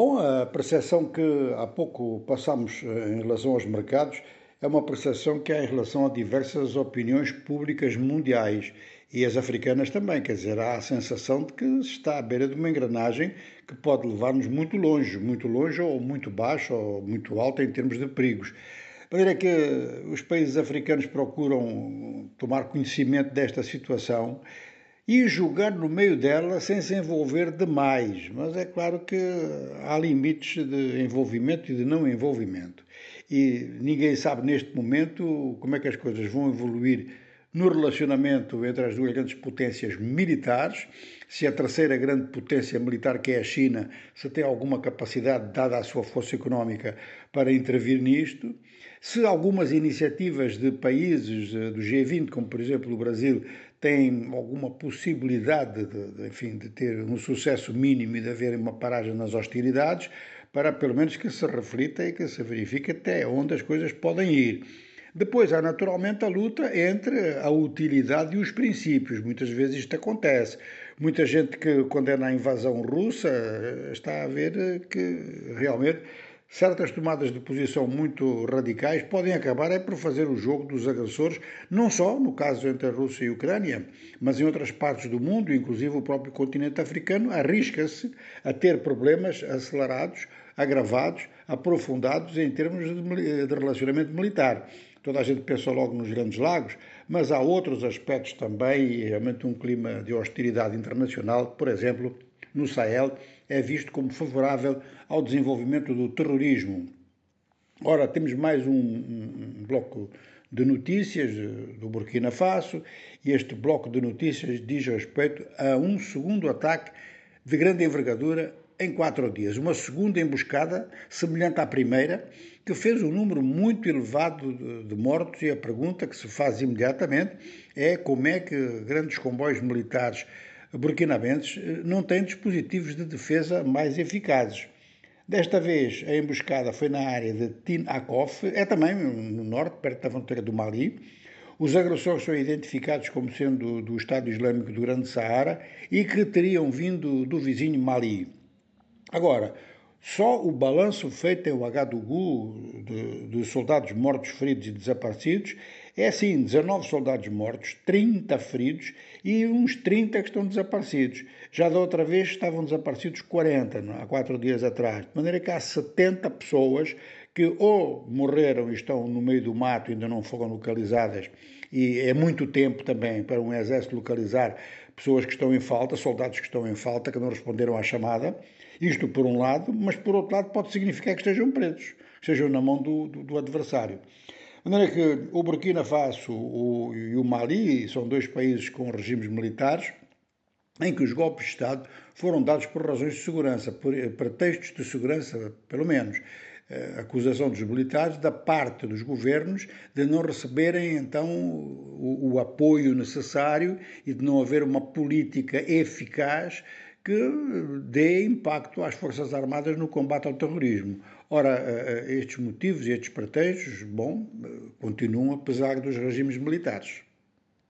Bom, a percepção que há pouco passámos eh, em relação aos mercados é uma percepção que há em relação a diversas opiniões públicas mundiais e as africanas também. Quer dizer, há a sensação de que se está à beira de uma engrenagem que pode levar-nos muito longe, muito longe ou muito baixo ou muito alto em termos de perigos. De maneira que os países africanos procuram tomar conhecimento desta situação e jogar no meio dela sem se envolver demais. Mas é claro que há limites de envolvimento e de não envolvimento. E ninguém sabe neste momento como é que as coisas vão evoluir no relacionamento entre as duas grandes potências militares, se a terceira grande potência militar, que é a China, se tem alguma capacidade, dada a sua força económica, para intervir nisto, se algumas iniciativas de países eh, do G20, como por exemplo o Brasil, têm alguma possibilidade de, de, enfim, de ter um sucesso mínimo e de haver uma paragem nas hostilidades, para pelo menos que se reflita e que se verifique até onde as coisas podem ir. Depois há naturalmente a luta entre a utilidade e os princípios. Muitas vezes isto acontece. Muita gente que condena a invasão russa eh, está a ver eh, que realmente certas tomadas de posição muito radicais podem acabar é por fazer o jogo dos agressores, não só no caso entre a Rússia e a Ucrânia, mas em outras partes do mundo, inclusive o próprio continente africano, arrisca-se a ter problemas acelerados, agravados, aprofundados em termos de, relacionamento militar. Toda a gente pensa logo nos grandes lagos, mas há outros aspectos também, e realmente um clima de hostilidade internacional, por exemplo, no Sahel, é visto como favorável ao desenvolvimento do terrorismo. Ora, temos mais um, um bloco de notícias do Burkina Faso e este bloco de notícias diz respeito a um segundo ataque de grande envergadura em quatro dias. Uma segunda emboscada semelhante à primeira, que fez um número muito elevado de mortos, e a pergunta que se faz imediatamente é como é que grandes comboios militares burkinabenses eh, não têm dispositivos de defesa mais eficazes. Desta vez, a emboscada foi na área de Tin Akof, é também no norte, perto da fronteira do Mali. Os agressores são identificados como sendo do Estado Islâmico do Grande Saara e que teriam vindo do vizinho Mali. Agora, só o balanço feito em Ouagadougou de, de soldados mortos, feridos e desaparecidos é assim: 19 soldados mortos, 30 feridos e uns 30 que estão desaparecidos. Já da outra vez estavam desaparecidos 40, há quatro dias atrás. De maneira que há 70 pessoas que ou morreram e estão no meio do mato ainda não foram localizadas, e é muito tempo também para um exército localizar pessoas que estão em falta, soldados que estão em falta, que não responderam à chamada. Isto por um lado, mas por outro lado pode significar que estejam presos, que estejam na mão do, do, do adversário. De maneira que o Burkina Faso e o Mali são dois países com regimes militares em que os golpes de Estado foram dados por razões de segurança, por pretextos de segurança, pelo menos. Uh, acusação dos militares da parte dos governos de não receberem então o, o apoio necessário e de não haver uma política eficaz que dê impacto às Forças Armadas no combate ao terrorismo. Ora, eh, eh, estes motivos e estes pretextos, bom, eh, continuam apesar dos regimes militares.